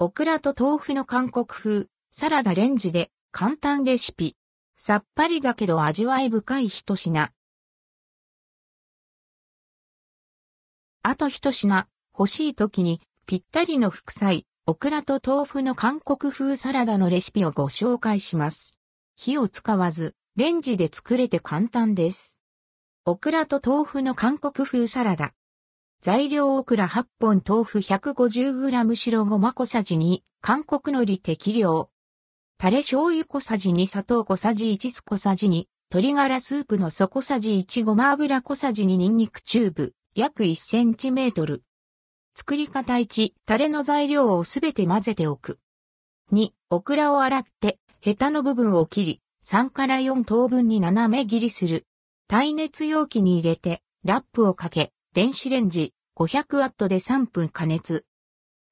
オクラと豆腐の韓国風、サラダレンジで簡単レシピ。さっぱりだけど味わい深い一品。あと一品、欲しい時にぴったりの副菜、オクラと豆腐の韓国風サラダのレシピをご紹介します。火を使わず、レンジで作れて簡単です。オクラと豆腐の韓国風サラダ。材料オクラ8本豆腐 150g 白ごま小さじ2、韓国海苔適量。タレ醤油小さじ2砂糖小さじ1酢小さじ2、鶏ガラスープの素小さじ1ごま油小さじ2ニンニクチューブ、約1センチメートル。作り方1、タレの材料をすべて混ぜておく。2、オクラを洗って、ヘタの部分を切り、3から4等分に斜め切りする。耐熱容器に入れて、ラップをかけ、電子レンジ500ワットで3分加熱。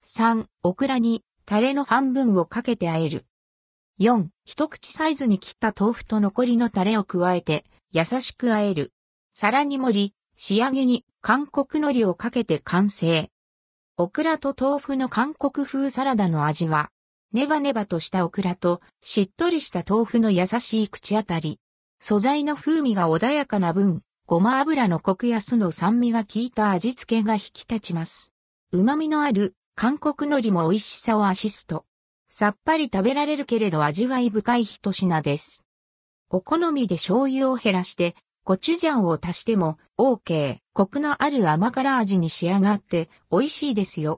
3、オクラにタレの半分をかけて和える。4、一口サイズに切った豆腐と残りのタレを加えて優しく和える。皿に盛り、仕上げに韓国海苔をかけて完成。オクラと豆腐の韓国風サラダの味は、ネバネバとしたオクラとしっとりした豆腐の優しい口当たり。素材の風味が穏やかな分、ごま油のコクや酢の酸味が効いた味付けが引き立ちます。旨味のある韓国海苔も美味しさをアシスト。さっぱり食べられるけれど味わい深い一品です。お好みで醤油を減らしてコチュジャンを足しても OK。コクのある甘辛味に仕上がって美味しいですよ。